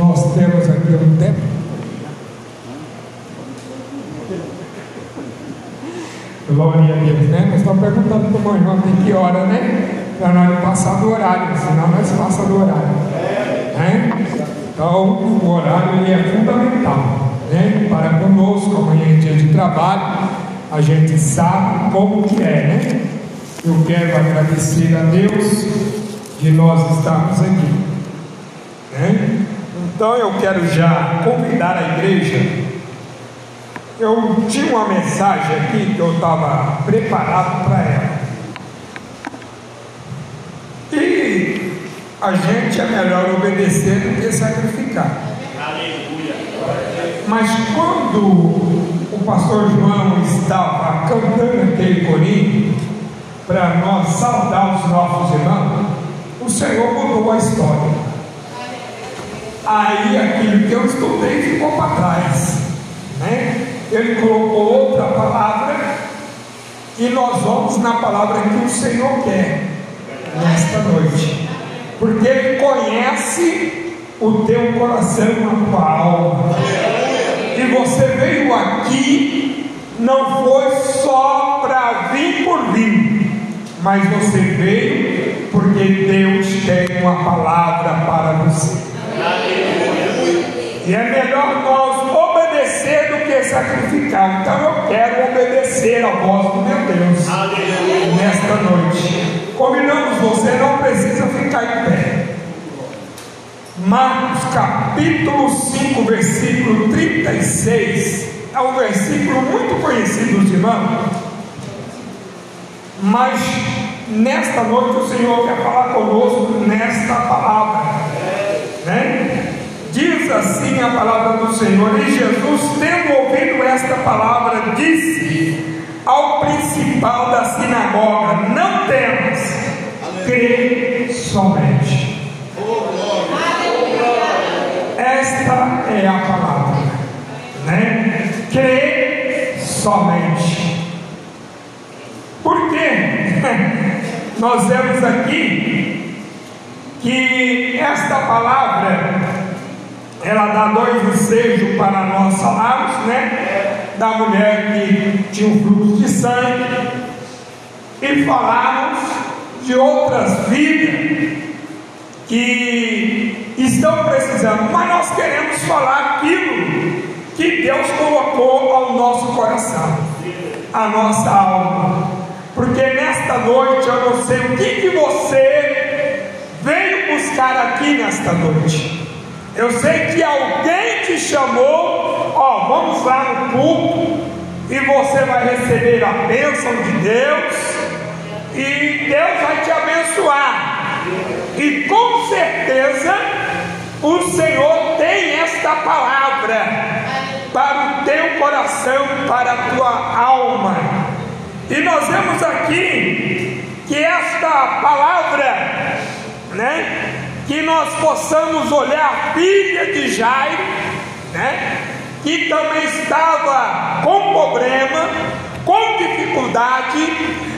Nós temos aqui um tempo. Glória a Deus, né? Nós estamos perguntando para o irmão tem que hora, né? Para nós passar do horário, senão nós passamos do horário. Né? Então, o horário ele é fundamental né? para conosco. Amanhã é dia de trabalho, a gente sabe como que é, né? Eu quero agradecer a Deus de nós estarmos aqui. Né? Então eu quero já convidar a igreja. Eu tinha uma mensagem aqui que eu estava preparado para ela. E a gente é melhor obedecer do que sacrificar. Aleluia. Mas quando o pastor João estava cantando aquele corinho, para nós saudar os nossos irmãos, o Senhor mudou a história. Aí aquilo que eu estudei ficou para trás. Né? Ele colocou outra palavra e nós vamos na palavra que o Senhor quer nesta noite. Porque Ele conhece o teu coração, a tua alma. E você veio aqui, não foi só para vir por vir, mas você veio porque Deus tem uma palavra para você. E é melhor nós obedecer do que sacrificar. Então eu quero obedecer a voz do meu Deus Aleluia. nesta noite. Combinamos, você não precisa ficar em pé. Marcos capítulo 5, versículo 36. É um versículo muito conhecido dos irmãos. Mas nesta noite o Senhor quer falar conosco nesta palavra. Né? Diz assim a palavra do Senhor, e Jesus, tendo ouvido esta palavra, disse ao principal da sinagoga: Não temas, crê somente. Esta é a palavra, né? Crê somente. Por quê? Nós vemos aqui que esta palavra ela dá dois ensejos para nós falarmos, né? Da mulher que tinha um fluxo de sangue, e falarmos de outras vidas que estão precisando, mas nós queremos falar aquilo que Deus colocou ao nosso coração, a nossa alma, porque nesta noite eu não sei o que, que você buscar aqui nesta noite. Eu sei que alguém te chamou, ó, vamos lá no culto e você vai receber a bênção de Deus e Deus vai te abençoar. E com certeza o Senhor tem esta palavra para o teu coração, para a tua alma. E nós vemos aqui que esta palavra, né? Que nós possamos olhar a filha de Jairo, né, que também estava com problema, com dificuldade,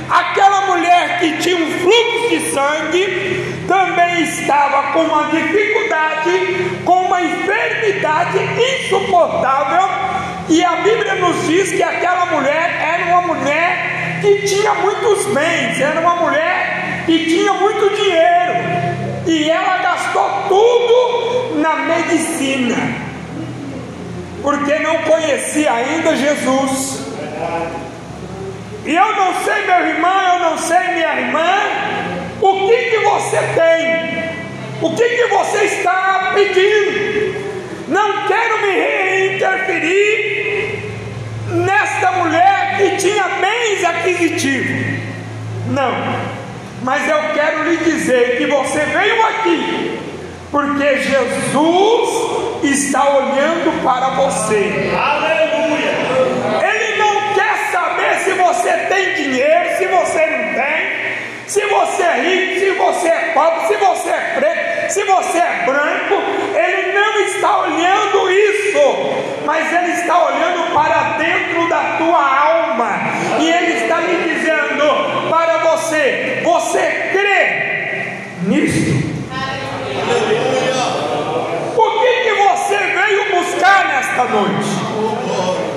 aquela mulher que tinha um fluxo de sangue, também estava com uma dificuldade, com uma enfermidade insuportável, e a Bíblia nos diz que aquela mulher era uma mulher que tinha muitos bens, era uma mulher que tinha muito dinheiro, e ela gastou tudo na medicina, porque não conhecia ainda Jesus. E eu não sei, meu irmão, eu não sei, minha irmã, o que, que você tem, o que, que você está pedindo. Não quero me interferir nesta mulher que tinha bens aquisitivos. Não. Mas eu quero lhe dizer que você veio aqui porque Jesus está olhando para você. Aleluia! Ele não quer saber se você tem dinheiro, se você não tem, se você é rico, se você é pobre, se você é preto, se você é branco. Ele não está olhando isso, mas ele está olhando para dentro da tua alma e ele está lhe dizendo você. Você crê nisto? O que, que você veio buscar nesta noite?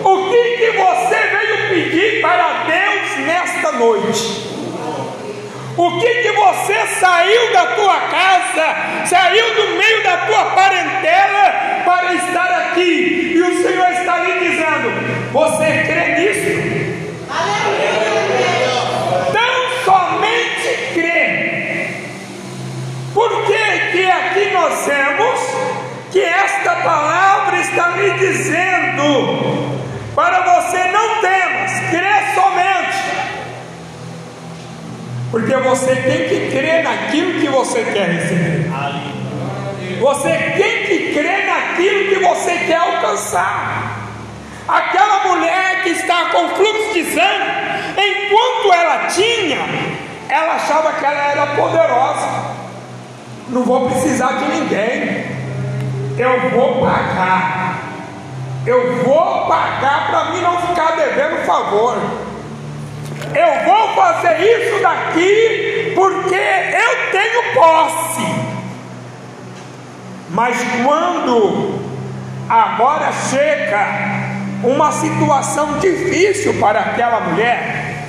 O que, que você veio pedir para Deus nesta noite? O que, que você saiu da tua casa, saiu do meio da tua parentela para estar aqui? E o Senhor está lhe dizendo: Você crê nisso? Que aqui nós vemos que esta palavra está lhe dizendo para você não temas, crê somente. Porque você tem que crer naquilo que você quer receber. Você tem que crer naquilo que você quer alcançar. Aquela mulher que está com fluxo de sangue, enquanto ela tinha, ela achava que ela era poderosa. Não vou precisar de ninguém. Eu vou pagar. Eu vou pagar para mim não ficar devendo favor. Eu vou fazer isso daqui porque eu tenho posse. Mas quando agora chega uma situação difícil para aquela mulher,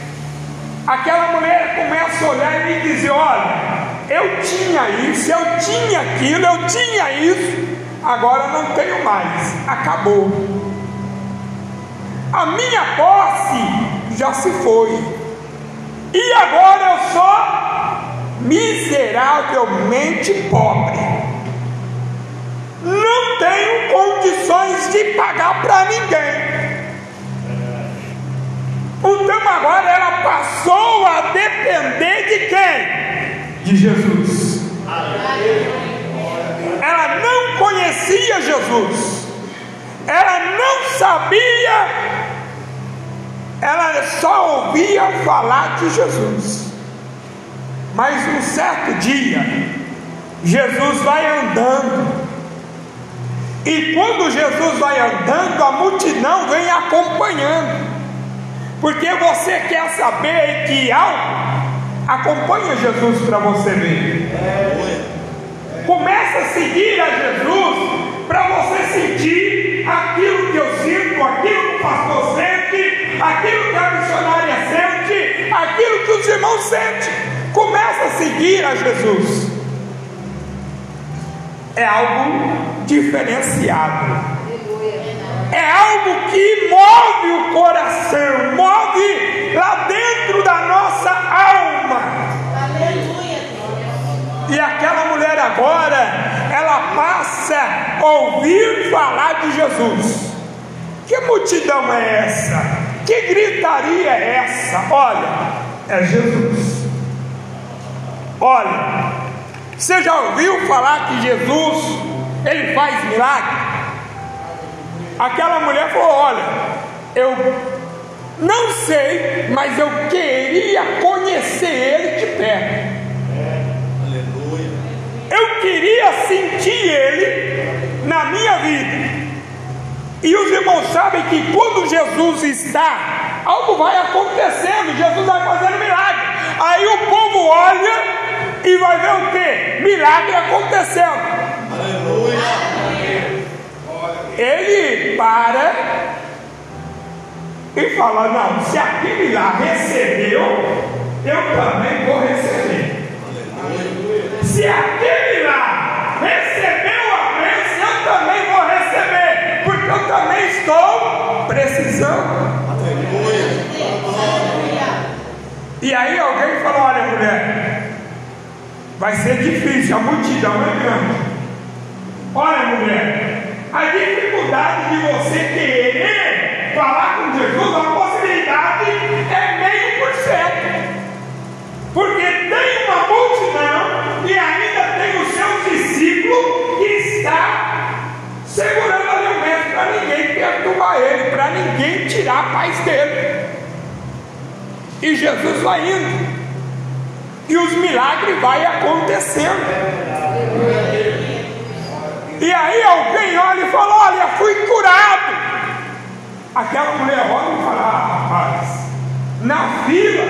aquela mulher começa a olhar e dizer: Olha, eu tinha isso, eu tinha aquilo, eu tinha isso, agora não tenho mais, acabou. A minha posse já se foi, e agora eu sou miseravelmente pobre. Não tenho condições de pagar para ninguém. Então agora ela passou a depender de quem? De Jesus. Ela não conhecia Jesus, ela não sabia, ela só ouvia falar de Jesus. Mas um certo dia, Jesus vai andando, e quando Jesus vai andando, a multidão vem acompanhando, porque você quer saber que algo, acompanha Jesus para você ver. Começa a seguir a Jesus para você sentir aquilo que eu sinto, aquilo que o pastor sente, aquilo que a missionária sente, aquilo que os irmãos sentem. Começa a seguir a Jesus. É algo diferenciado. É algo que move o coração, move lá dentro nossa alma. E aquela mulher agora, ela passa a ouvir falar de Jesus. Que multidão é essa? Que gritaria é essa? Olha, é Jesus. Olha, você já ouviu falar que Jesus ele faz milagre? Aquela mulher falou: Olha, eu não sei, mas eu queria conhecer ele de perto. Eu queria sentir Ele na minha vida. E os irmãos sabem que quando Jesus está, algo vai acontecendo, Jesus vai fazendo milagre. Aí o povo olha e vai ver o que? Milagre acontecendo. Aleluia. Ele para e fala: Não, se aquele lá recebeu, eu também vou receber. Se aquele lá recebeu a bênção, eu também vou receber, porque eu também estou precisando. E aí alguém falou: olha, mulher, vai ser difícil, a multidão é grande. Olha, mulher, a dificuldade de você querer falar com Jesus, a possibilidade é meio por cento. Porque tem uma multidão e ainda tem o seu discípulo que está segurando alimento para ninguém perturbar ele, para ninguém tirar a paz dele. E Jesus vai indo. E os milagres vai acontecendo. E aí alguém olha e fala: Olha, fui curado. Aquela mulher olha e fala: ah, rapaz, na fila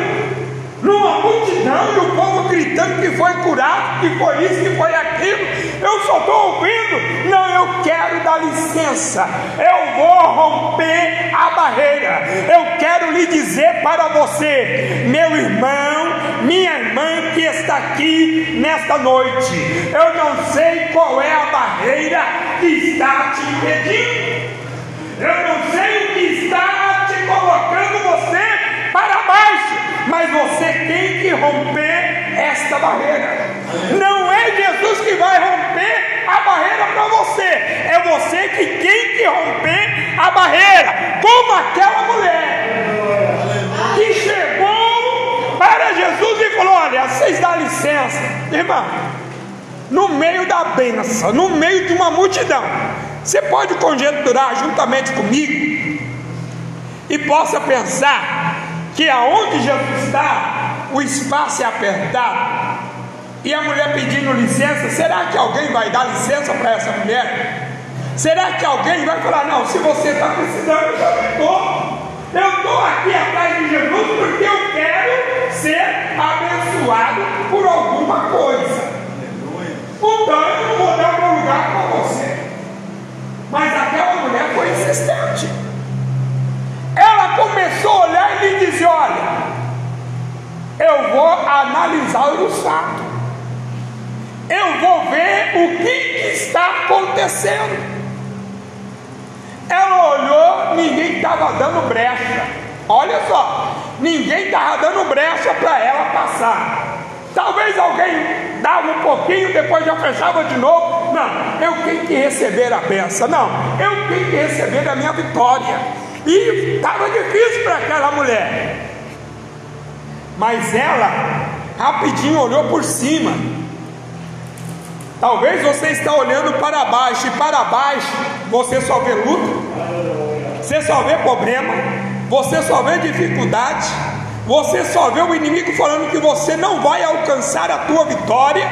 numa multidão e o povo gritando que foi curado, que foi isso, que foi aquilo. Eu só estou ouvindo. Não, eu quero dar licença. Eu vou romper a barreira. Eu quero lhe dizer para você, meu irmão, minha irmã que está aqui nesta noite. Eu não sei qual é a barreira que está te impedindo. Eu não sei está te colocando você para baixo, mas você tem que romper esta barreira. Não é Jesus que vai romper a barreira para você, é você que tem que romper a barreira, como aquela mulher que chegou para Jesus e falou: Olha, vocês dão licença, irmão, no meio da benção, no meio de uma multidão, você pode conjecturar juntamente comigo e possa pensar que aonde Jesus está, o espaço é apertado, e a mulher pedindo licença, será que alguém vai dar licença para essa mulher? Será que alguém vai falar, não, se você está precisando, eu já estou. Eu estou aqui atrás de Jesus porque eu quero ser abençoado por alguma coisa. Então eu não vou dar meu lugar para você. Mas aquela mulher foi insistente. Ela começou a olhar e lhe dizer: Olha, eu vou analisar o fato. Eu vou ver o que, está acontecendo. Ela olhou, ninguém estava dando brecha. Olha só, ninguém estava dando brecha para ela passar. Talvez alguém dava um pouquinho, depois já fechava de novo. Não, eu tenho que receber a peça. Não, eu tenho que receber a minha vitória. E estava difícil para aquela mulher. Mas ela rapidinho olhou por cima Talvez você está olhando para baixo e para baixo você só vê luta, você só vê problema, você só vê dificuldade, você só vê o inimigo falando que você não vai alcançar a tua vitória.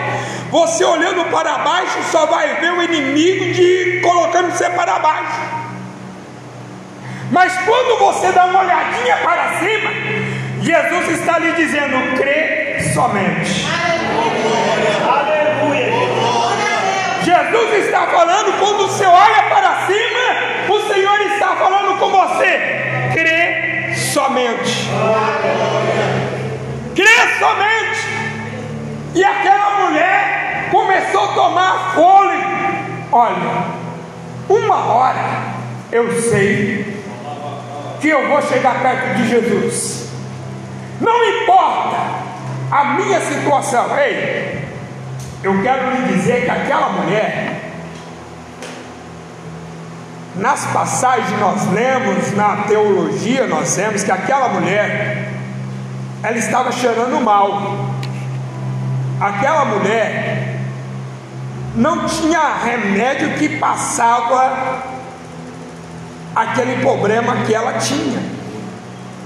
Você olhando para baixo só vai ver o inimigo de colocando você para baixo. Mas quando você dá uma olhadinha para cima, Jesus está lhe dizendo: crê somente. Aleluia. Jesus está falando, quando você olha para cima, o Senhor está falando com você. Crê somente. Crê somente. E aquela mulher começou a tomar fôlego. Olha, uma hora eu sei que eu vou chegar perto de Jesus. Não importa a minha situação. Ei, eu quero lhe dizer que aquela mulher, nas passagens nós lemos, na teologia nós vemos que aquela mulher, ela estava cheirando mal. Aquela mulher não tinha remédio que passava aquele problema que ela tinha.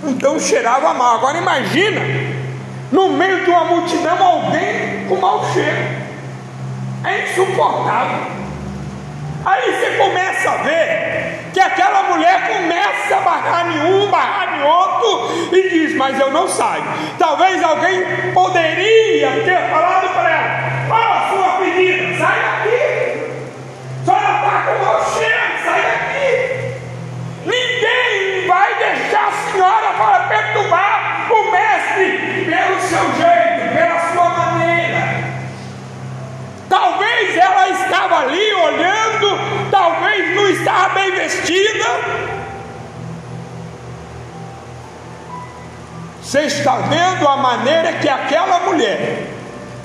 Então cheirava mal. Agora imagina, no meio de uma multidão, alguém com mau cheiro. É insuportável. Aí você começa a ver que aquela mulher começa a barrar em um, barrar em outro e diz: Mas eu não saio. Talvez alguém poderia ter falado para ela: ela estava ali olhando, talvez não estava bem vestida. Você está vendo a maneira que aquela mulher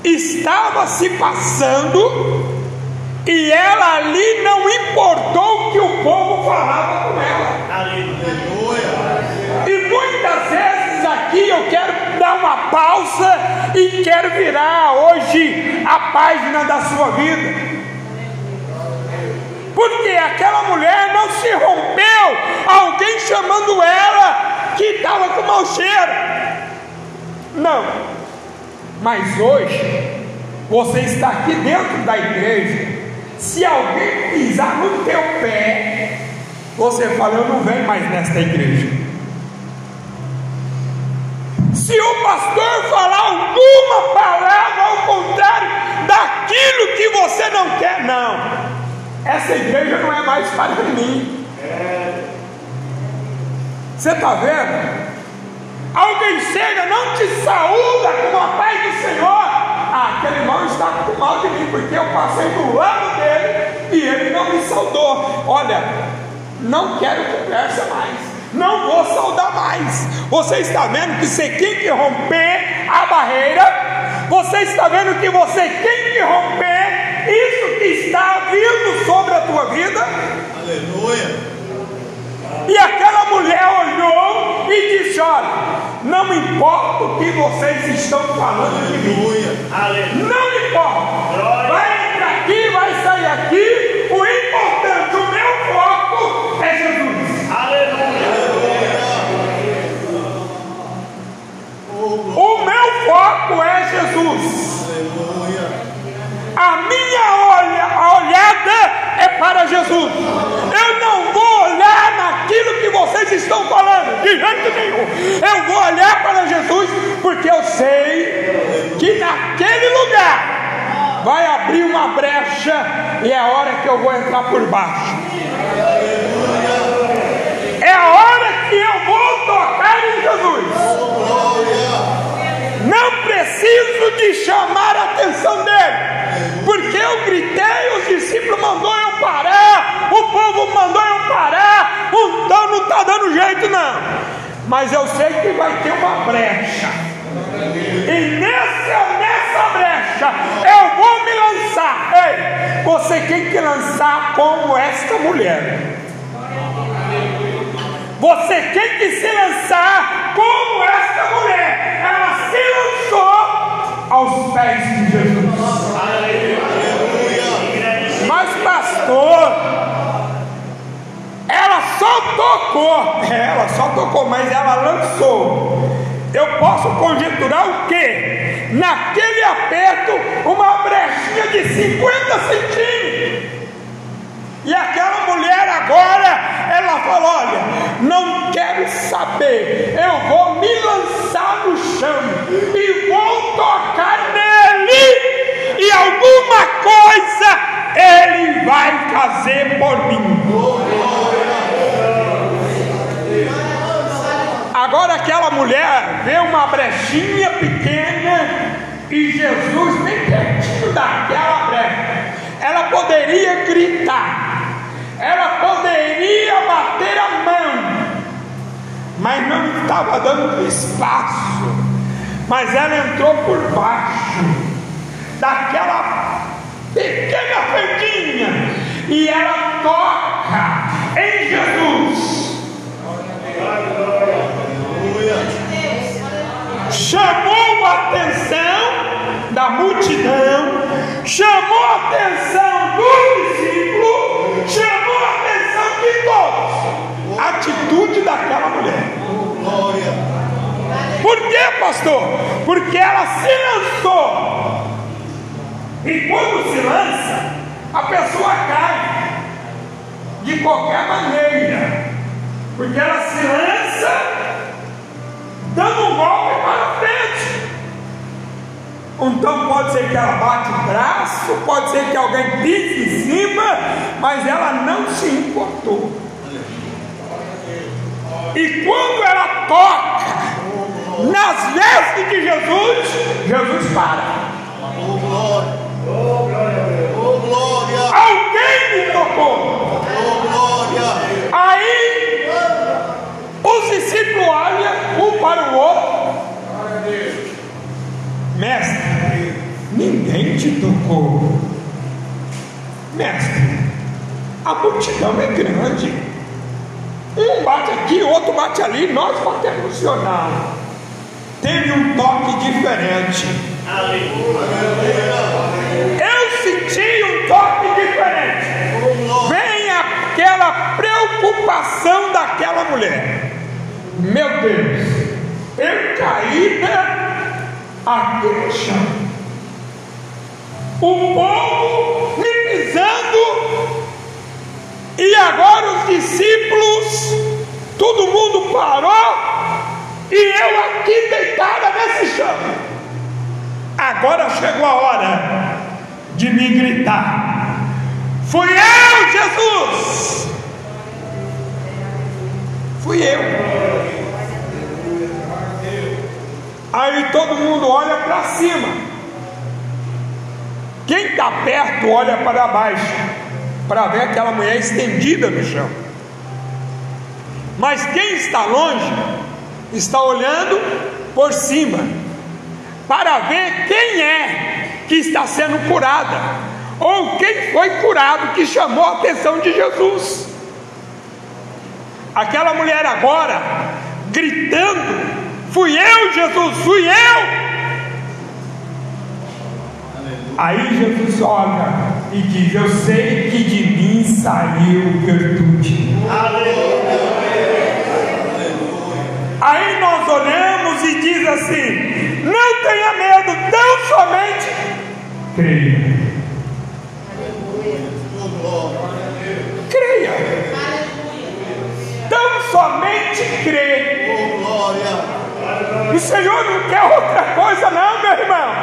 estava se passando e ela ali não importou o que o povo falava com ela. E muitas vezes aqui eu quero dar uma pausa e quero virar hoje a página da sua vida. Porque aquela mulher não se rompeu, alguém chamando ela que estava com mau cheiro. Não, mas hoje você está aqui dentro da igreja. Se alguém pisar no teu pé, você fala: Eu não venho mais nesta igreja. Se o pastor falar alguma palavra ao contrário daquilo que você não quer, não, essa igreja não é mais para mim. Você está vendo? Alguém chega, não te saúda com a paz do Senhor. Ah, aquele irmão está com mal de mim, porque eu passei do lado dele e ele não me saudou. Olha, não quero conversa mais. Não vou saudar mais. Você está vendo que você tem que romper a barreira. Você está vendo que você tem que romper isso que está vindo sobre a tua vida. Aleluia. E aquela mulher olhou e disse: Olha, não importa o que vocês estão falando de mim. Aleluia. Não importa. Vai entrar aqui, vai sair aqui. Foco é Jesus. A minha olha, a olhada é para Jesus. Eu não vou olhar naquilo que vocês estão falando, de jeito nenhum. Eu vou olhar para Jesus, porque eu sei que naquele lugar vai abrir uma brecha e é a hora que eu vou entrar por baixo. É a hora de chamar a atenção dele, porque eu gritei, os discípulos mandou eu parar, o povo mandou eu parar, então não está dando jeito não. Mas eu sei que vai ter uma brecha. E nessa, nessa brecha eu vou me lançar. Ei, você tem que lançar como esta mulher. Você tem que se lançar como esta mulher. Ela se lançou aos pés de Jesus. Mas, pastor, ela só tocou. É, ela só tocou, mas ela lançou. Eu posso conjecturar o quê? Naquele aperto, uma brechinha de 50 centímetros. E aquela mulher agora, ela falou: Olha, não quero saber, eu vou me lançar no chão e vou tocar nele, e alguma coisa ele vai fazer por mim. Agora aquela mulher vê uma brechinha pequena e Jesus bem pertinho daquela brecha. Ela poderia gritar, ela poderia bater a mão, mas não estava dando espaço. Mas ela entrou por baixo daquela pequena fendinha e ela toca em Jesus. Chamou a atenção pastor? Porque ela se lançou. E quando se lança, a pessoa cai de qualquer maneira. Porque ela se lança dando um golpe para frente. Então pode ser que ela bate o braço, pode ser que alguém pise em cima, mas ela não se importou. E quando ela toca nas vestes de Jesus, Jesus para. Oh, glória. Oh, glória. Alguém me tocou. Oh, glória. Aí os discípulos olham um para o outro. Mestre, ninguém te tocou. Mestre, a multidão é grande. Um bate aqui, outro bate ali, nós batemos no senhor. Teve um toque diferente. Eu senti um toque diferente. Vem aquela preocupação daquela mulher. Meu Deus, eu caída aqui no chão. O povo me pisando. E agora os discípulos, todo mundo parou. E eu aqui deitada nesse chão. Agora chegou a hora de me gritar. Fui eu, Jesus! Fui eu. Aí todo mundo olha para cima. Quem está perto olha para baixo para ver aquela mulher estendida no chão. Mas quem está longe está olhando por cima para ver quem é que está sendo curada ou quem foi curado que chamou a atenção de Jesus. Aquela mulher agora gritando: Fui eu, Jesus, fui eu. Aí Jesus olha e diz: Eu sei que de mim saiu virtude. Aí nós olhamos e diz assim: Não tenha medo, tão somente creia. Creia. Tão somente creia. O Senhor não quer outra coisa, não, meu irmão.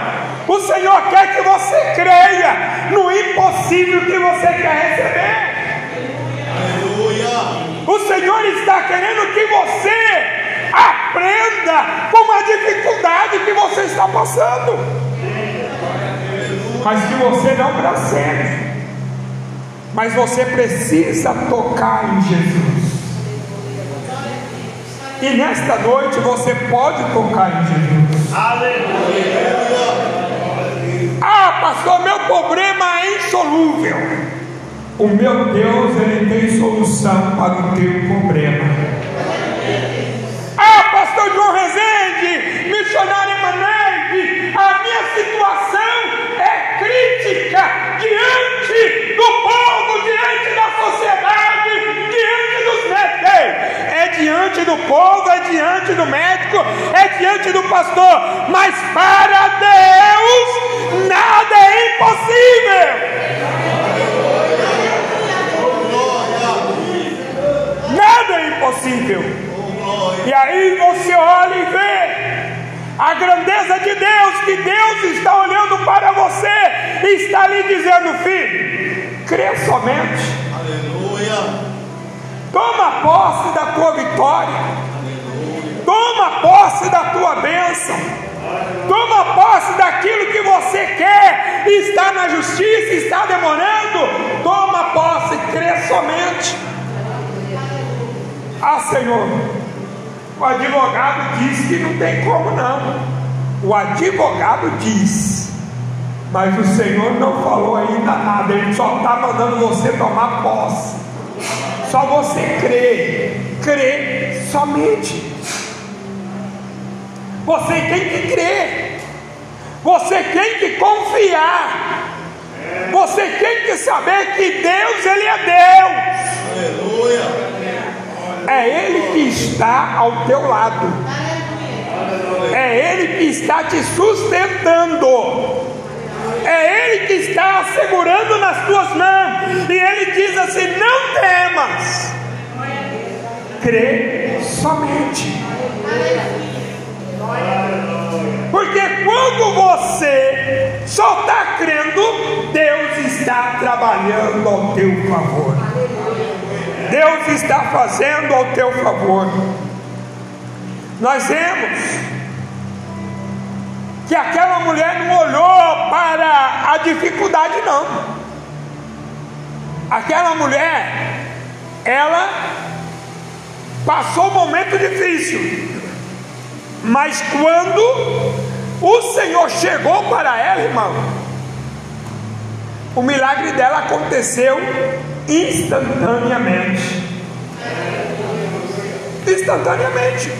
O Senhor quer que você creia no impossível que você quer receber. Aleluia. O Senhor está querendo que você aprenda com a dificuldade que você está passando. Mas que você não blasfeme. Mas você precisa tocar em Jesus. E nesta noite você pode tocar em Jesus. Aleluia. Ah, pastor, meu problema é insolúvel. O meu Deus, ele tem solução para o teu problema. Diante do médico, é diante do pastor, mas para Deus nada é impossível. Nada é impossível. E aí você olha e vê a grandeza de Deus, que Deus está olhando para você e está lhe dizendo, filho, crê somente. Aleluia. Toma posse da tua vitória. Posse da tua bênção. Toma posse daquilo que você quer, está na justiça, está demorando. Toma posse, crê somente. Ah, Senhor, o advogado diz que não tem como não. O advogado diz, mas o Senhor não falou ainda nada, Ele só está mandando você tomar posse. Só você crê, crê somente. Você tem que crer. Você tem que confiar. Você tem que saber que Deus, Ele é Deus. Aleluia. É Ele que está ao teu lado. É Ele que está te sustentando. É Ele que está segurando nas tuas mãos. E Ele diz assim: Não temas. Crê somente. Só está crendo, Deus está trabalhando ao teu favor. Deus está fazendo ao teu favor. Nós vemos que aquela mulher não olhou para a dificuldade, não. Aquela mulher, ela passou um momento difícil. Mas quando o Senhor chegou para ela, irmão, o milagre dela aconteceu instantaneamente. Instantaneamente.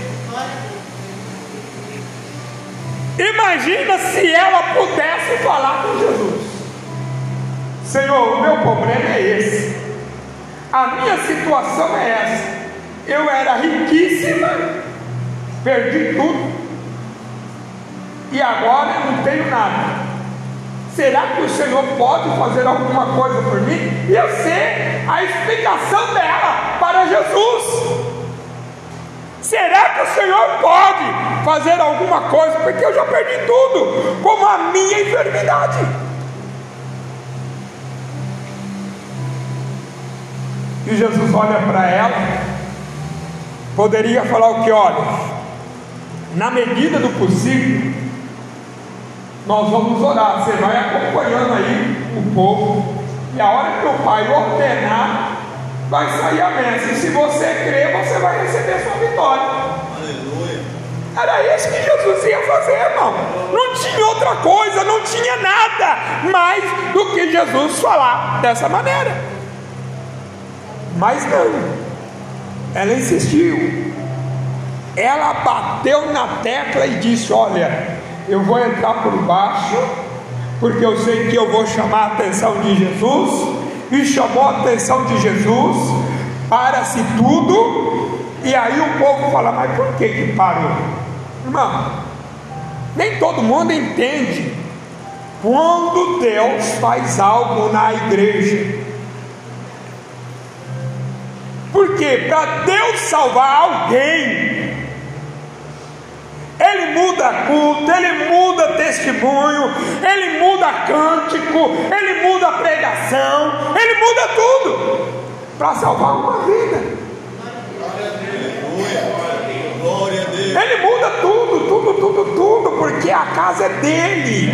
Imagina se ela pudesse falar com Jesus: Senhor, o meu problema é esse, a minha situação é essa. Eu era riquíssima perdi tudo e agora eu não tenho nada. Será que o Senhor pode fazer alguma coisa por mim? E eu sei a explicação dela para Jesus. Será que o Senhor pode fazer alguma coisa? Porque eu já perdi tudo, como a minha enfermidade. E Jesus olha para ela, poderia falar o que? Olha, na medida do possível, nós vamos orar. Você vai acompanhando aí o povo, e a hora que o pai ordenar, vai sair a bênção. E se você crer, você vai receber sua vitória. Aleluia. Era isso que Jesus ia fazer, irmão. Não tinha outra coisa, não tinha nada mais do que Jesus falar dessa maneira. Mas não, ela insistiu. Ela bateu na tecla e disse: Olha, eu vou entrar por baixo, porque eu sei que eu vou chamar a atenção de Jesus, e chamou a atenção de Jesus, para-se tudo, e aí o povo fala: Mas por que que parou? Irmão, nem todo mundo entende quando Deus faz algo na igreja. Porque para Deus salvar alguém, Ele muda culto, Ele muda testemunho, Ele muda cântico, Ele muda pregação, Ele muda tudo para salvar uma vida. Ele muda tudo, tudo, tudo, tudo, porque a casa é dele.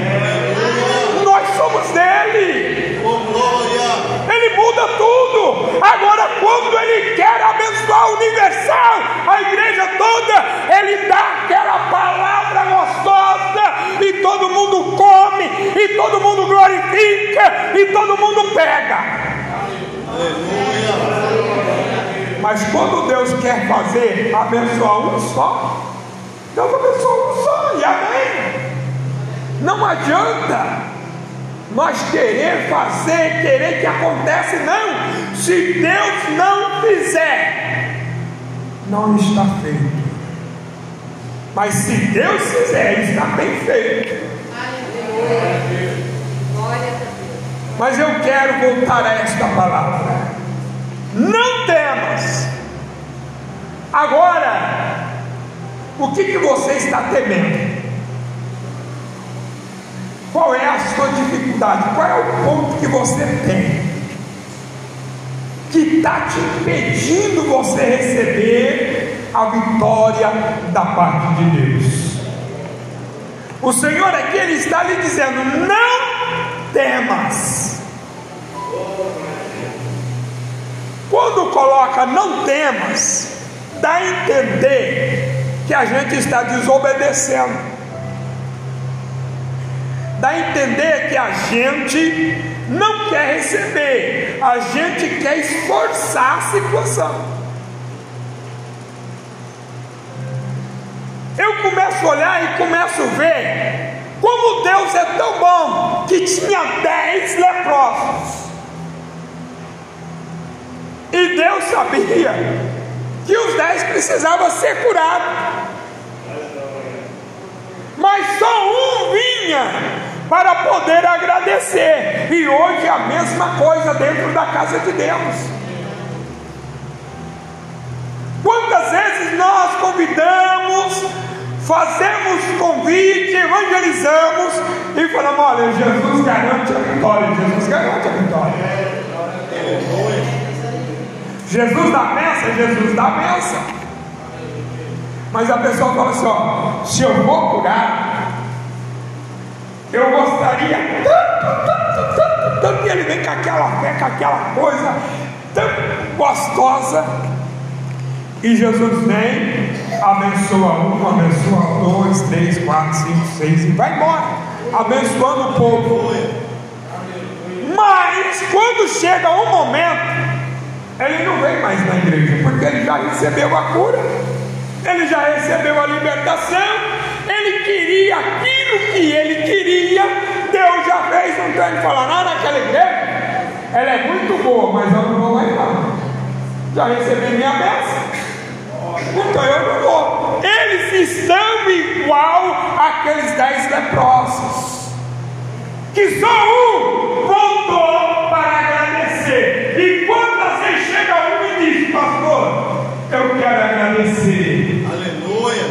Nós somos dele. Oh, glória. Ele muda tudo. Agora, quando ele quer abençoar universal, a igreja toda, ele dá aquela palavra gostosa e todo mundo come, e todo mundo glorifica, e todo mundo pega. Aleluia. Mas quando Deus quer fazer, abençoar um só, Deus abençoa um só, e amém. Não adianta nós querer fazer, querer que aconteça, não. Se Deus não fizer, não está feito. Mas se Deus fizer, está bem feito. Mas eu quero voltar a esta palavra. Não temas. Agora, o que, que você está temendo? Qual é a sua dificuldade? Qual é o ponto que você tem? Que está te impedindo você receber a vitória da parte de Deus. O Senhor aqui ele está lhe dizendo: não temas. Quando coloca não temas, dá a entender que a gente está desobedecendo. Dá a entender que a gente não quer receber, a gente quer esforçar a situação. Eu começo a olhar e começo a ver como Deus é tão bom que tinha dez leprosos. E Deus sabia que os dez precisavam ser curados. Mas só um vinha para poder agradecer. E hoje é a mesma coisa dentro da casa de Deus. Quantas vezes nós convidamos, fazemos convite, evangelizamos e falamos: olha, Jesus garante a vitória, Jesus garante a vitória. Jesus dá benção, Jesus dá benção. Mas a pessoa fala assim: ó, se eu vou curar, eu gostaria tanto, tanto, tanto, tanto, e ele vem com aquela fé, com aquela coisa tão gostosa. E Jesus vem, abençoa um, abençoa dois, três, quatro, cinco, seis e vai embora, abençoando o povo. Mas quando chega um momento, ele não vem mais na igreja, porque ele já recebeu a cura, ele já recebeu a libertação, ele queria aquilo que ele queria, Deus já fez, não tem que falar nada naquela igreja, ela é muito boa, mas eu não vou mais lá, já recebi minha bênção. Então eu não vou. Eles estão igual aqueles dez leprosos. Que só um voltou para agradecer. E quantas vezes chega um e diz, pastor, eu quero agradecer. Aleluia.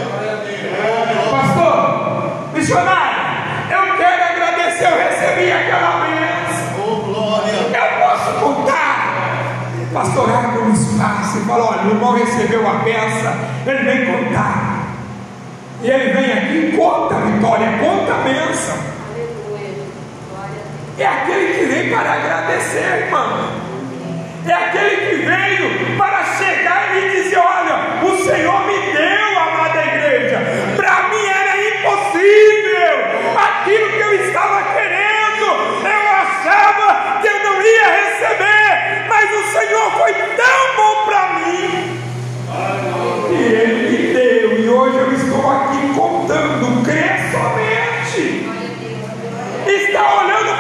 Pastor, missionário, eu quero agradecer, eu recebi aquela bênção. Oh, glória. Eu posso contar. Pastor, abre um espaço e fala: olha, o irmão recebeu a benção, ele vem contar. E ele vem aqui e conta a vitória, conta a Deus. É aquele que vem para agradecer, irmão. É aquele que veio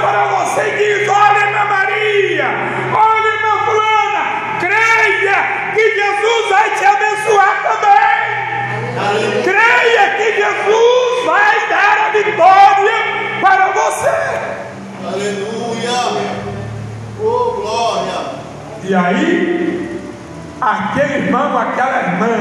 para você e diz: Olha, minha Maria, olha, minha fulana, creia que Jesus vai te abençoar também. Creia que Jesus vai dar a vitória para você. Aleluia. Oh, glória. E aí, aquele irmão, aquela irmã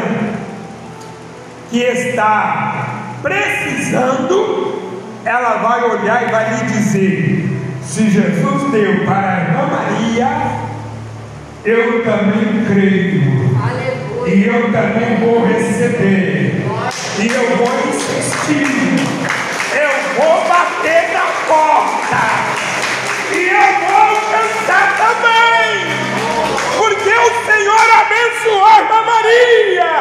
que está precisando, ela vai olhar e vai lhe dizer: se Jesus deu para a irmã Maria, eu também creio. Aleluia. E eu também vou receber. E eu vou insistir. Eu vou bater na porta. E eu vou cantar também. Porque o Senhor abençoou a irmã Maria.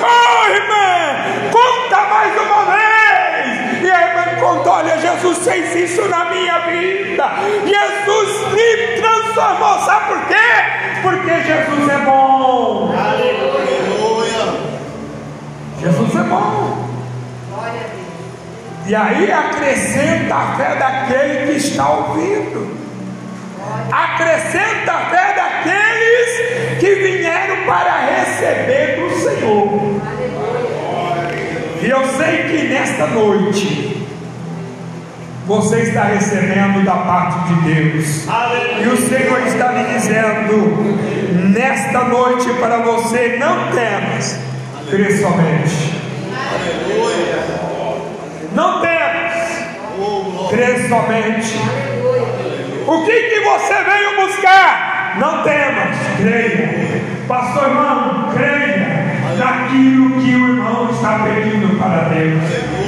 Oh, irmã, conta mais uma vez. E a irmã contou: olha, Jesus fez isso na minha vida. Jesus me transformou. Sabe por quê? Porque Jesus é bom. Aleluia. Jesus é bom. Glória a Deus. E aí acrescenta a fé daquele que está ouvindo. Acrescenta a fé daqueles que vieram para receber do Senhor. E eu sei que nesta noite você está recebendo da parte de Deus. E o Senhor está lhe dizendo: nesta noite para você não temas, crê somente. Aleluia. Não temas, crê somente. O que, que você veio buscar? Não temas, creia. Pastor irmão, creia naquilo que o irmão está pedindo para Deus.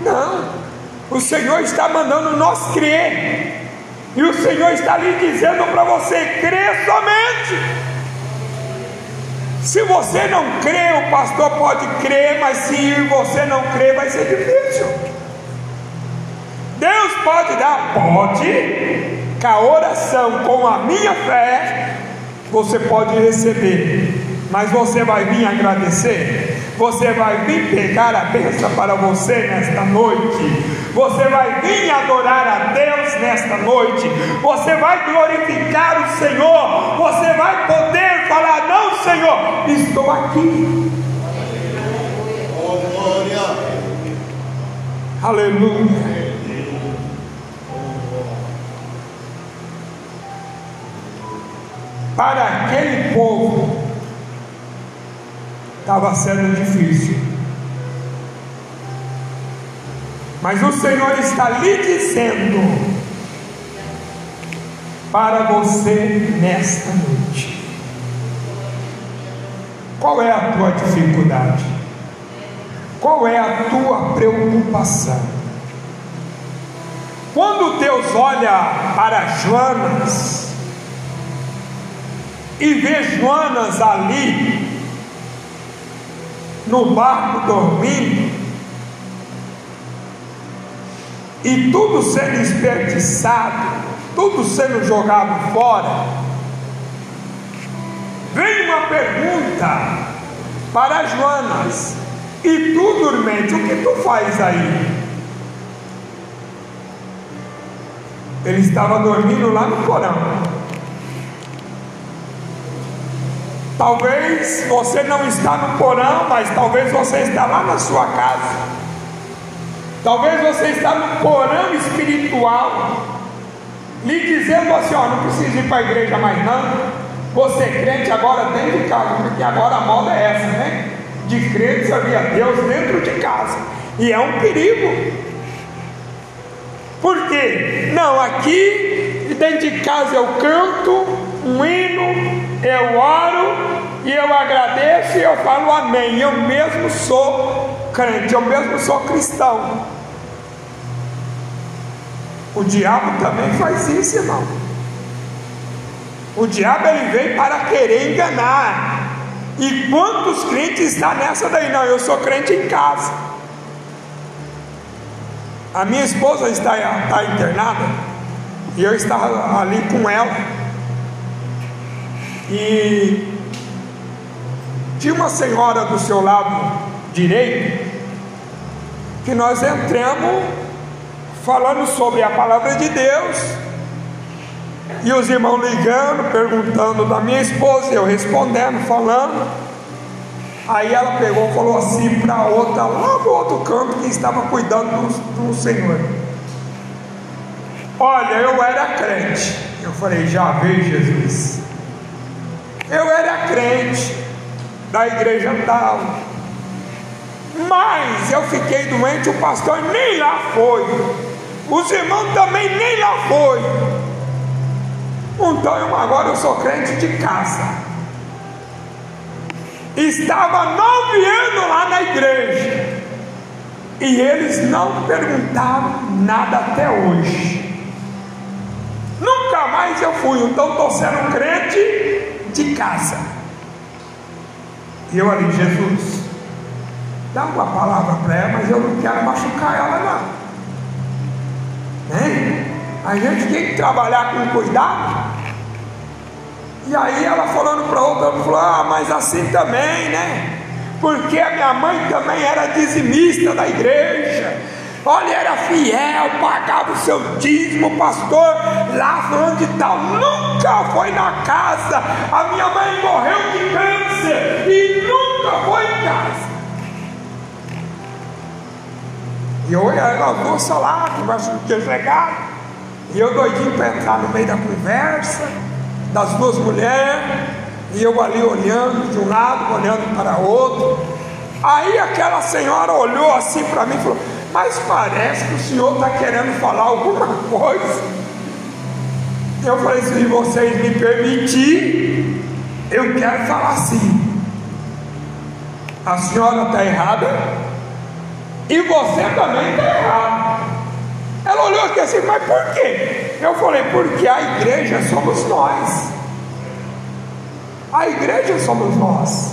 Não, o Senhor está mandando nós crer. E o Senhor está lhe dizendo para você: crê somente. Se você não crê, o pastor pode crer, mas se você não crê, vai ser difícil. Deus pode dar, pode, com a oração, com a minha fé, você pode receber, mas você vai vir agradecer, você vai vir pegar a bênção para você nesta noite, você vai vir adorar a Deus nesta noite, você vai glorificar o Senhor, você vai poder falar: Não, Senhor, estou aqui, glória. aleluia. Para aquele povo estava sendo difícil. Mas o Senhor está lhe dizendo para você nesta noite. Qual é a tua dificuldade? Qual é a tua preocupação? Quando Deus olha para Jonas e vê Jonas ali no barco dormindo e tudo sendo desperdiçado, tudo sendo jogado fora, vem uma pergunta para Jonas: E tu, dormente, o que tu faz aí? Ele estava dormindo lá no porão. Talvez você não está no porão, mas talvez você está lá na sua casa. Talvez você está no porão espiritual, lhe dizendo assim: ó, não precisa ir para a igreja mais não. Você crente agora dentro de casa, porque agora a moda é essa, né? De crente servir a Deus dentro de casa. E é um perigo. Por quê? Não, aqui dentro de casa eu canto um hino, eu oro e eu agradeço e eu falo amém. Eu mesmo sou crente, eu mesmo sou cristão. O diabo também faz isso, irmão. O diabo ele veio para querer enganar. E quantos crentes está nessa daí? Não, eu sou crente em casa. A minha esposa está, está internada e eu estava ali com ela. E tinha uma senhora do seu lado direito que nós entramos falando sobre a palavra de Deus. E os irmãos ligando, perguntando da minha esposa, eu respondendo, falando. Aí ela pegou e falou assim para outra, lá do outro canto, que estava cuidando do, do Senhor. Olha, eu era crente. Eu falei, já veio Jesus. Eu era crente da igreja tal. Mas eu fiquei doente, o pastor nem lá foi. Os irmãos também nem lá foi. Então agora eu sou crente de casa. Estava nove anos lá na igreja. E eles não perguntaram nada até hoje. Nunca mais eu fui, então estou sendo crente de casa. E eu ali, Jesus, dá uma palavra para ela, mas eu não quero machucar ela não. Hein? A gente tem que trabalhar com cuidado. E aí ela falando para outra, ela falou, ah, mas assim também, né? Porque a minha mãe também era dizimista da igreja. Olha, era fiel, pagava o seu dízimo, pastor, lá falando de tal, nunca foi na casa. A minha mãe morreu de câncer e nunca foi em casa. E eu era a moça lá, conversa com o chegado, e eu doidinho para entrar no meio da conversa das duas mulheres, e eu ali olhando de um lado, olhando para outro. Aí aquela senhora olhou assim para mim e falou: Mas parece que o senhor está querendo falar alguma coisa. Eu falei: Se vocês me permitirem, eu quero falar sim. A senhora está errada e você também está errado. Ela olhou aqui assim, mas por quê? Eu falei, porque a igreja somos nós. A igreja somos nós.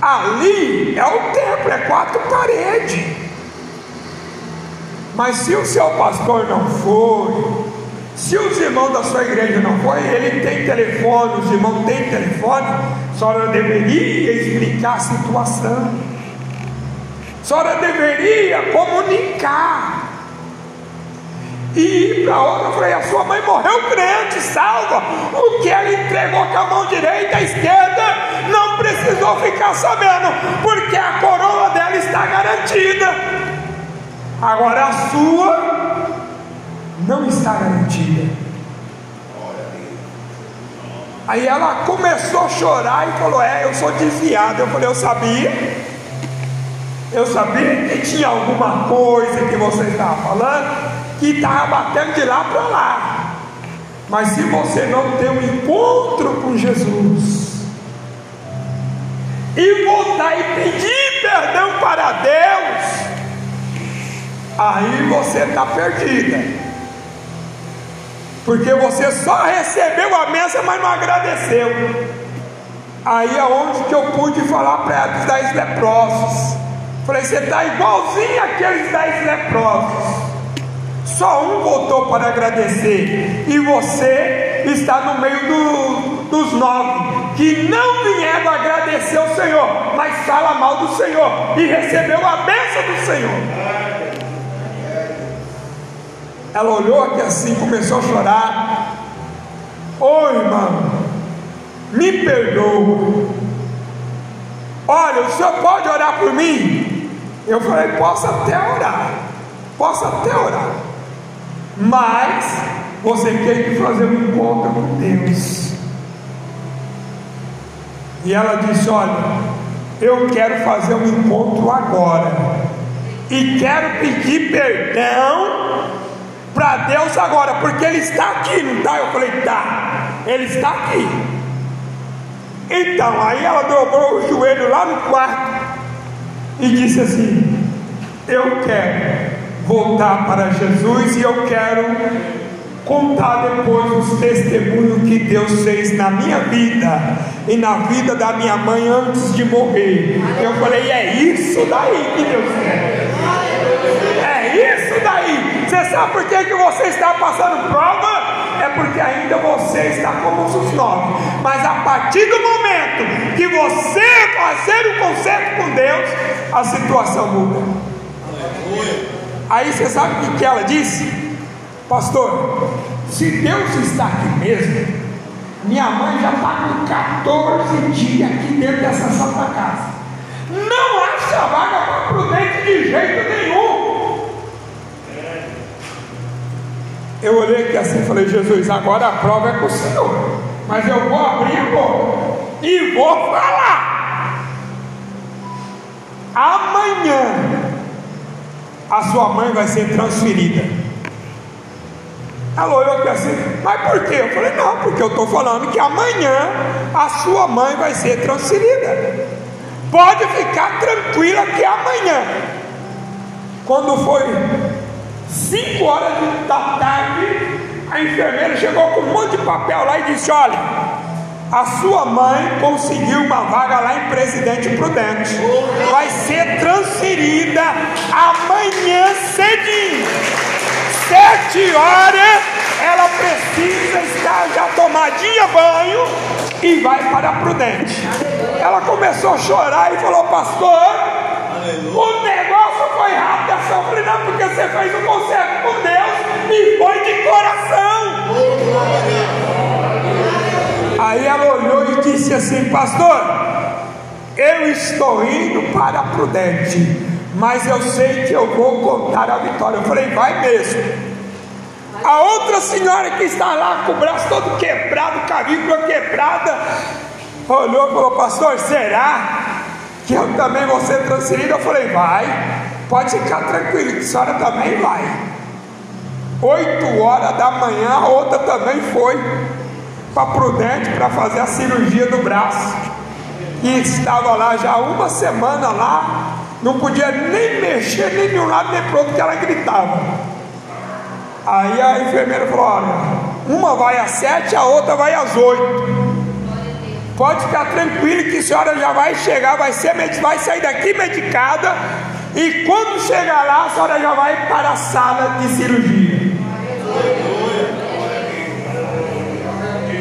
Ali é o templo, é quatro paredes. Mas se o seu pastor não foi, se os irmãos da sua igreja não foi, ele tem telefone, os irmãos têm telefone, a senhora deveria explicar a situação. A senhora deveria comunicar. E para outra, eu falei, a sua mãe morreu crente, salva. O que ela entregou com a mão direita, a esquerda, não precisou ficar sabendo, porque a coroa dela está garantida. Agora a sua não está garantida. Aí ela começou a chorar e falou: É, eu sou desviada. Eu falei: Eu sabia. Eu sabia que tinha alguma coisa que você estava falando que estava batendo de lá para lá. Mas se você não tem um encontro com Jesus e voltar e pedir perdão para Deus, aí você está perdida. Porque você só recebeu a mesa, mas não agradeceu. Aí é onde que eu pude falar para dos dez leprosos. Falei, você está igualzinho aqueles dez leprosos. Só um voltou para agradecer, e você está no meio do, dos nove que não vieram agradecer o Senhor, mas fala mal do Senhor e recebeu a bênção do Senhor. Ela olhou aqui assim, começou a chorar. Oi, irmão, me perdoa. Olha, o senhor pode orar por mim? Eu falei, posso até orar, posso até orar mas você tem que fazer um encontro com Deus. E ela disse: Olha, eu quero fazer um encontro agora, e quero pedir perdão para Deus agora, porque Ele está aqui, não está? Eu falei, tá, Ele está aqui. Então, aí ela dobrou o joelho lá no quarto e disse assim: Eu quero voltar para Jesus e eu quero contar depois os testemunhos que Deus fez na minha vida e na vida da minha mãe antes de morrer. Eu falei: É isso daí que Deus quer. Sabe por que, que você está passando prova? É porque ainda você está como os nove. Mas a partir do momento que você fazer o concerto com Deus, a situação muda. Aí você sabe o que, que ela disse? Pastor, se Deus está aqui mesmo, minha mãe já está com 14 dias aqui dentro dessa santa casa. Não acha vaga para prudente de jeito nenhum. Eu olhei aqui assim e falei, Jesus, agora a prova é com o Senhor. Mas eu vou abrir a boca e vou falar. Amanhã a sua mãe vai ser transferida. Ela olhou aqui assim, mas por quê? Eu falei, não, porque eu estou falando que amanhã a sua mãe vai ser transferida. Pode ficar tranquila que amanhã, quando foi 5 horas da tarde, a enfermeira chegou com um monte de papel lá e disse: Olha, a sua mãe conseguiu uma vaga lá em Presidente Prudente, vai ser transferida amanhã cedinho, sete horas. Ela precisa estar já tomadinha banho e vai para Prudente. Ela começou a chorar e falou: Pastor, o negócio sofri não, porque você fez um concerto com Deus e foi de coração. Aí ela olhou e disse assim, pastor, eu estou indo para Prudente, mas eu sei que eu vou contar a vitória. Eu falei, vai mesmo. A outra senhora que está lá com o braço todo quebrado, cavícula quebrada, olhou e falou, pastor, será? que eu também vou ser transferido. Eu falei, vai, pode ficar tranquilo, que a senhora também vai. Oito horas da manhã, a outra também foi para Prudente para fazer a cirurgia do braço. E estava lá já uma semana lá, não podia nem mexer nem de um lado nem para outro, que ela gritava. Aí a enfermeira falou: olha, uma vai às sete, a outra vai às oito. Pode ficar tranquilo que a senhora já vai chegar, vai, ser, vai sair daqui medicada. E quando chegar lá, a senhora já vai para a sala de cirurgia.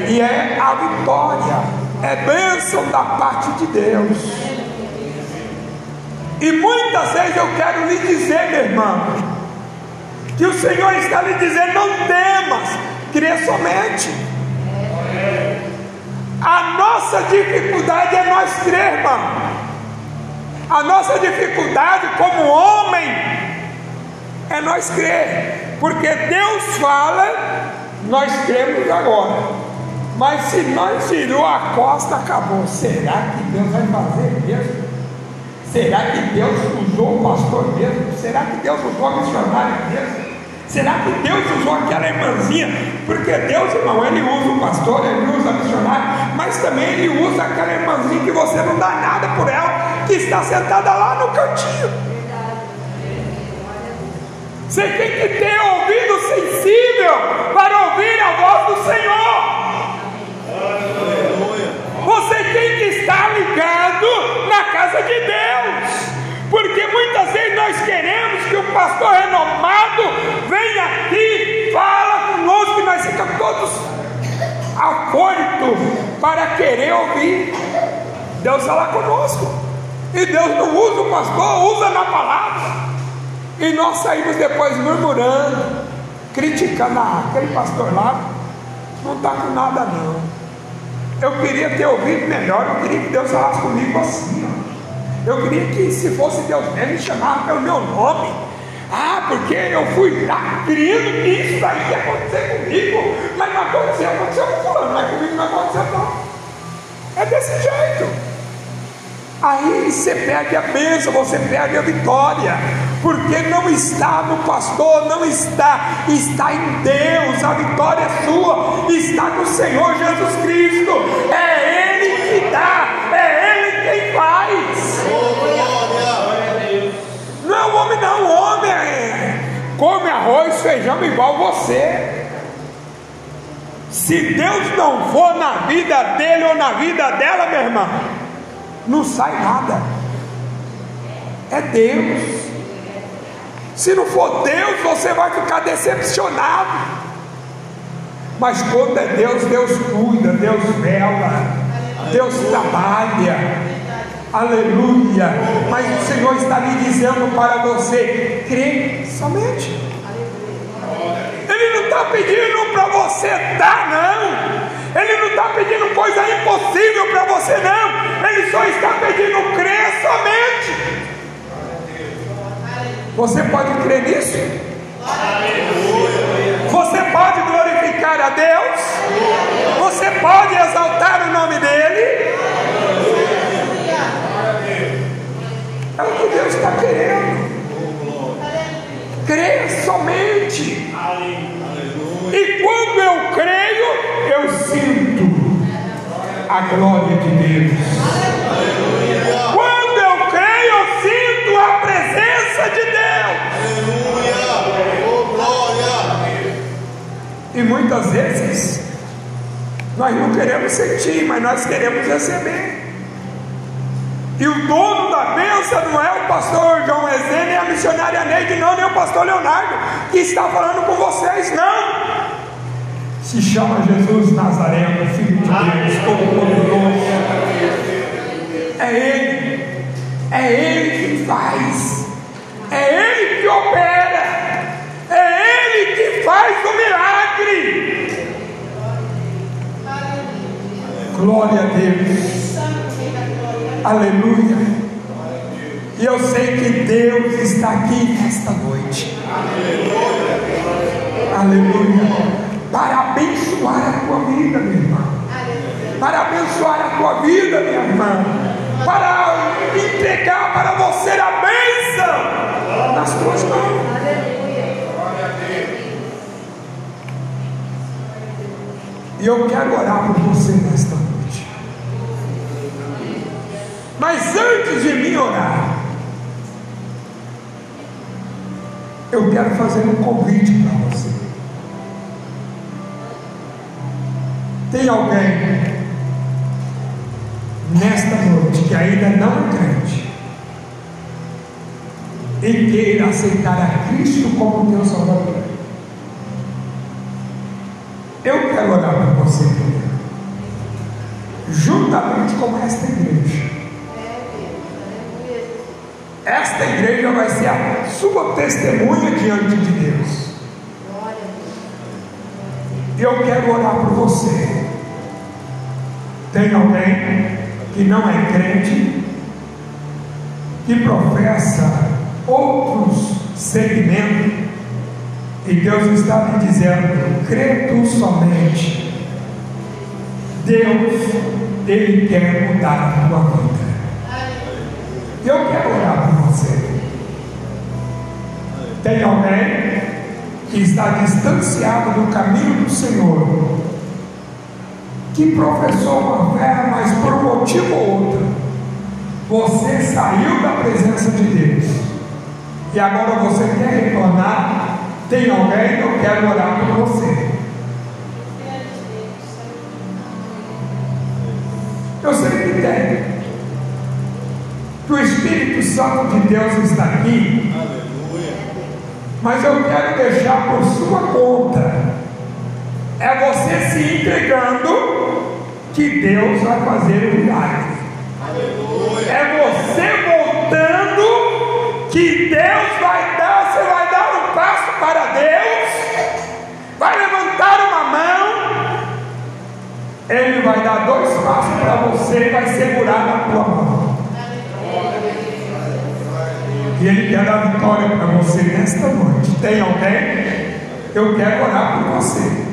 E é a vitória, é bênção da parte de Deus. E muitas vezes eu quero lhe dizer, meu irmão, que o Senhor está lhe dizendo: não temas, crê somente. A nossa dificuldade é nós crer, irmão. A nossa dificuldade como homem é nós crer, porque Deus fala, nós cremos agora. Mas se nós tirou a costa, acabou. Será que Deus vai fazer mesmo? Será que Deus usou o pastor mesmo? Será que Deus usou a missionária mesmo? Será que Deus usou aquela irmãzinha? Porque Deus, irmão, Ele usa o pastor, Ele usa a missionária, mas também Ele usa aquela irmãzinha que você não dá nada por ela, que está sentada lá no cantinho. Você tem que ter ouvido sensível para ouvir a voz do Senhor. Você tem que estar ligado na casa de Deus. Porque muitas vezes nós queremos que o pastor renomado venha aqui, fala conosco e nós ficamos todos afoitos para querer ouvir. Deus fala conosco. E Deus não usa o pastor, usa na palavra. E nós saímos depois murmurando, criticando, ah, aquele pastor lá não está com nada não. Eu queria ter ouvido melhor, eu queria que Deus falasse comigo assim. Ó. Eu queria que, se fosse Deus mesmo, me chamava pelo meu nome. Ah, porque eu fui lá querendo que isso aí ia acontecer comigo. Mas não aconteceu, aconteceu com fulano, mas comigo não aconteceu não. É desse jeito. Aí você perde a bênção, você perde a vitória. porque não está no pastor, não está, está em Deus, a vitória é sua, está no Senhor Jesus Cristo, é Ele que dá, é Ele quem faz. Não é o homem, não, homem come arroz, feijão igual você. Se Deus não for na vida dele ou na vida dela, meu irmão, não sai nada. É Deus. Se não for Deus, você vai ficar decepcionado. Mas quando é Deus, Deus cuida, Deus vela, Deus trabalha. Aleluia. Mas o Senhor está lhe dizendo para você: crê somente. Ele não está pedindo para você dar, não. Ele não está pedindo coisa impossível para você, não. Ele só está pedindo crer somente. Você pode crer nisso? Você pode glorificar a Deus? Você pode exaltar o nome dEle? É o que Deus está querendo. Crer somente. E quando eu creio, eu sinto a glória de Deus. Quando eu creio, eu sinto a presença de Deus. Aleluia. Oh, glória. E muitas vezes nós não queremos sentir, mas nós queremos receber. E o dono da bênção não é o pastor João Rezende, nem a missionária Neide, não, nem o pastor Leonardo, que está falando com vocês, não. Se chama Jesus Nazareno, Filho de Deus, Todo-Poderoso. É Ele, é Ele que faz, é Ele que opera, é Ele que faz o milagre. Glória a Deus. Aleluia. E eu sei que Deus está aqui nesta noite. Aleluia. Para abençoar a tua vida, minha irmã. Para abençoar a tua vida, minha irmã. Para entregar para você a bênção nas tuas mãos. E eu quero orar por você nesta noite. Mas antes de mim orar, eu quero fazer um convite para você. Tem alguém nesta noite que ainda não crente e queira aceitar a Cristo como teu Salvador? Eu quero orar por você juntamente com esta igreja. Esta igreja vai ser a sua testemunha diante de Deus. Eu quero orar por você. Tem alguém que não é crente, que professa outros segmentos, e Deus está me dizendo: crê tu somente. Deus, Ele quer mudar a tua vida. Eu quero orar por você. Tem alguém que está distanciado do caminho do Senhor, que professou uma fé, mas por um motivo ou outro, você saiu da presença de Deus e agora você quer retornar. Tem alguém que eu quero orar por você. Eu sei que tem. Que o Espírito Santo de Deus está aqui Aleluia. mas eu quero deixar por sua conta. É você se entregando que Deus vai fazer o milagre. Aleluia. É você voltando que Deus vai dar, você vai dar um passo para Deus, vai levantar uma mão, Ele vai dar dois passos para você e vai segurar na tua mão. E Ele quer dar vitória para você nesta noite. Tem alguém? Eu quero orar por você.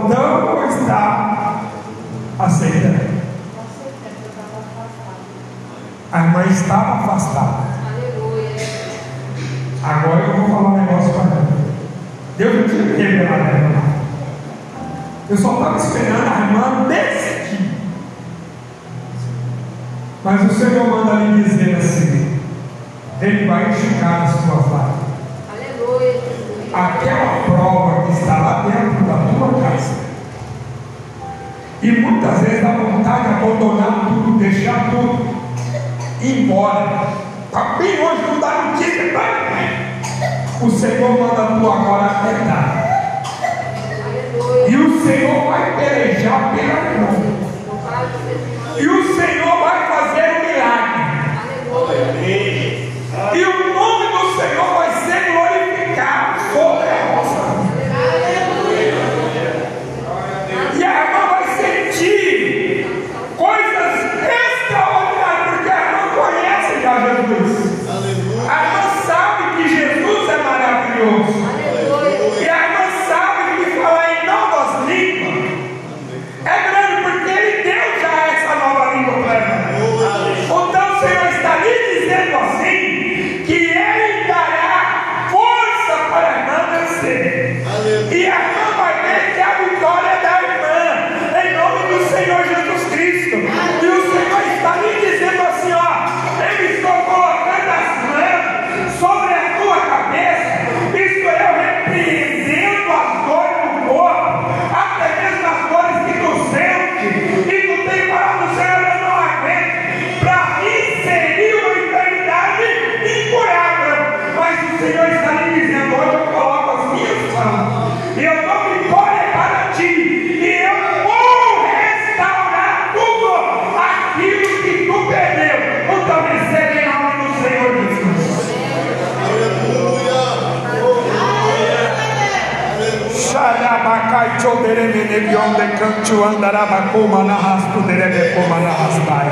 Voltando ou está aceitando? A irmã estava afastada. Aleluia. Agora eu vou falar um negócio para ela. Deus não tinha que revelar a ela. Eu só estava esperando a irmã decidir. Mas o Senhor manda lhe dizer assim: Ele vai enxugar as tuas lágrimas. Aleluia. Aquela prova que está lá dentro da tua casa. E muitas vezes dá vontade de abandonar tudo, deixar tudo, ir embora. Está bem longe, não dá notícia. vai. O Senhor manda tu agora. Aleluia. E o Senhor vai pelejar pela mão. E o Senhor bionde cantu andarabacoma na rasto derebecoma na rastai.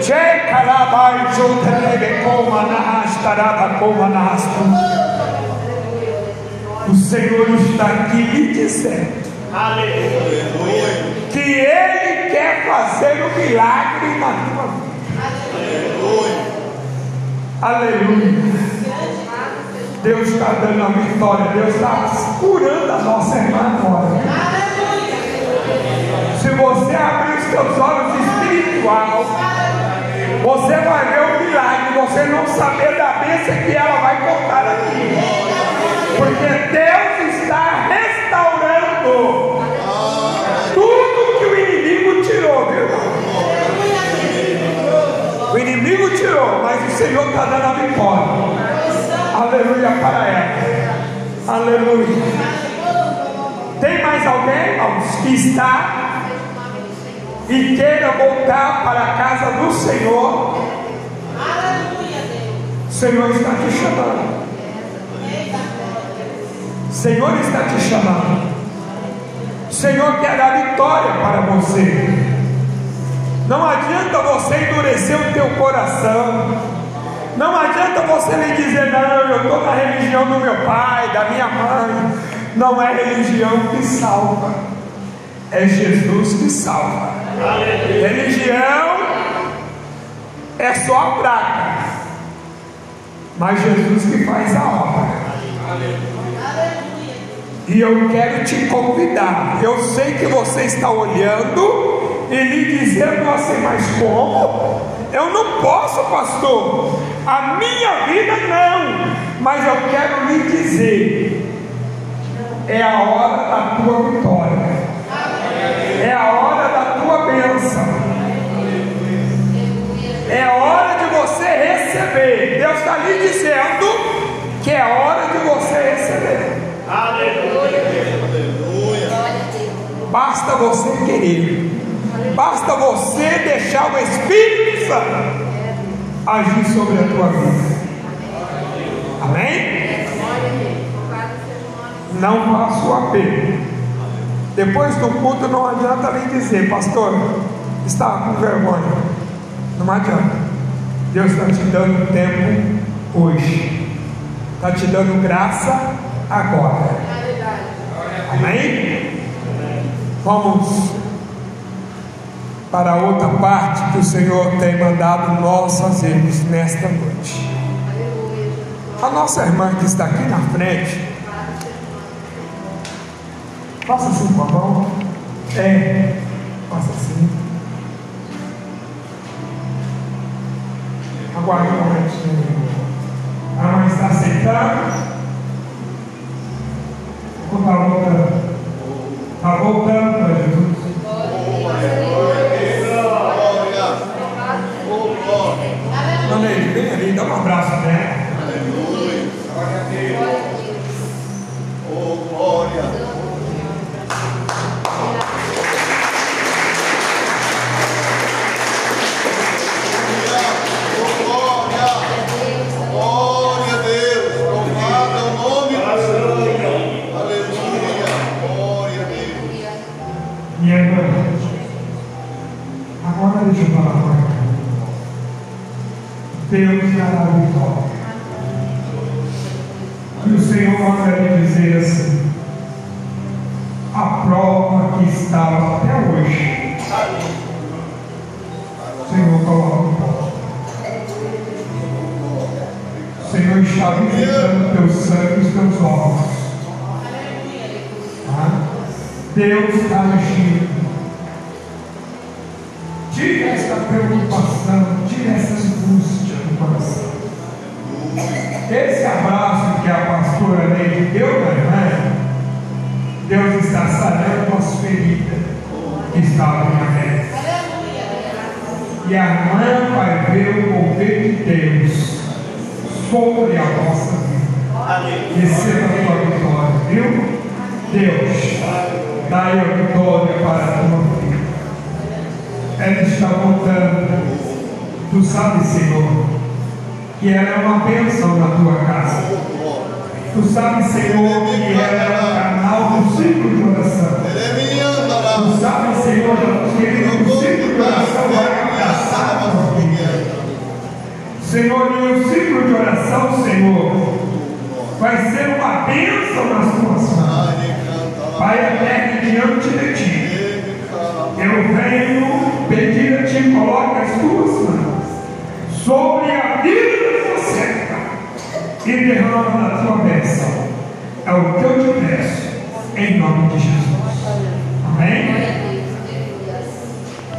Che carabai choderebecoma na rastarabacoma na rasto. O Senhor está aqui lhe dizendo Aleluia. que Ele quer fazer um milagre na tua vida. Aleluia. Aleluia. Deus está dando a vitória, Deus está curando a nossa irmã agora. Se você abrir os seus olhos espirituais, você vai ver o milagre, você não saber da bênção que ela vai contar aqui. Porque Deus está restaurando tudo que o inimigo tirou, viu? O inimigo tirou, mas o Senhor está dando a vitória. Aleluia para ela. Aleluia. Tem mais alguém, irmãos, que está e queira voltar para a casa do Senhor? O Senhor está te chamando. O Senhor está te chamando. O Senhor quer dar vitória para você. Não adianta você endurecer o teu coração. Não adianta você lhe dizer, não, eu estou na religião do meu pai, da minha mãe. Não é religião que salva. É Jesus que salva. Religião é só a prática. Mas Jesus que faz a obra. E eu quero te convidar. Eu sei que você está olhando e lhe dizendo assim, mas como? Eu não posso, pastor. A minha vida não. Mas eu quero lhe dizer: é a hora da tua vitória. É a hora da tua bênção. É hora de você receber. Deus está lhe dizendo que é hora de você receber. Aleluia. Basta você querer. Basta você deixar o Espírito Santo agir sobre a tua vida. Amém? Não faça o apelo. Depois do culto não adianta nem dizer, pastor, estava com vergonha. Não adianta. Deus está te dando tempo hoje. Está te dando graça agora. Amém? Vamos para a outra parte que o Senhor tem mandado nós fazermos nesta noite. A nossa irmã que está aqui na frente, faça assim com a mão. É, faça assim. Aguarde um momentinho. A mãe está aceitando. Ou está voltando? Está voltando para Jesus. Minha irmã, agora deixa eu falar uma coisa. Deus dará a vitória. E o Senhor manda lhe dizer assim: a prova que estava até hoje, o Senhor coloca no pó. O Senhor está visitando teu sangue e teus olhos. Tá? Deus está agindo. Tira essa preocupação, tira essa angústia do coração. Esse abraço que a pastora Neide deu na irmã, Deus está sarando as feridas que estavam na mente. E a irmã vai ver o sabe, Senhor, que ela é uma bênção na tua casa. Tu sabes Senhor, que ela é um canal do ciclo de oração. Tu sabes Senhor, que ele é do ciclo de oração vai abraçar a tua Senhor, e o ciclo de oração, Senhor, vai ser uma bênção nas tuas mãos. Pai eterno, diante de ti, eu venho pedir a ti, coloca as tuas mãos sobre a vida que você e derrama na sua bênção.